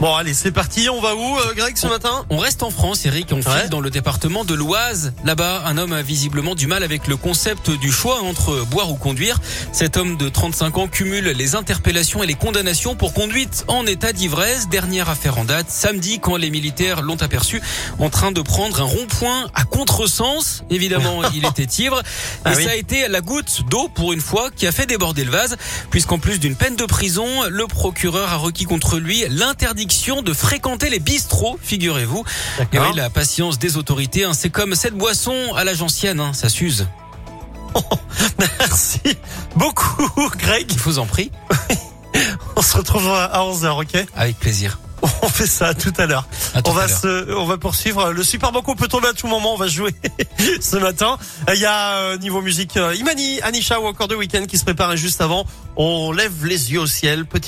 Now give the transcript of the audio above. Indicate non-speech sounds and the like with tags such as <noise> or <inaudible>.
Bon, allez, c'est parti. On va où, euh, Greg, ce matin? On reste en France, Eric, on file Ouais. dans le département de l'Oise. Là-bas, un homme a visiblement du mal avec le concept du choix entre boire ou conduire. Cet homme de 35 ans cumule les interpellations et les condamnations pour conduite en état d'ivresse. Dernière affaire en date, samedi, quand les militaires l'ont aperçu en train de prendre un rond-point à contresens. Évidemment, <laughs> il était ivre. Et Ah oui. ça a été la goutte d'eau, pour une fois, qui a fait déborder le vase, puisqu'en plus d'une peine de prison, le procureur a requis contre lui l'interdiction de fréquenter les bistrots, figurez-vous. La patience des autorités, hein, c'est comme cette boisson à l'âge ancienne, hein, ça s'use. <laughs> Merci beaucoup, Greg. Je vous en prie, <laughs> On se retrouve à 11h, ok? Avec plaisir. On fait ça tout à l'heure. On va l'heure. se, on va poursuivre. Le Super Banco peut tomber à tout moment. On va jouer <laughs> ce matin. Il y a euh, niveau musique euh, Imani, Anisha ou encore de Weekend qui se préparent juste avant. On lève les yeux au ciel. Petit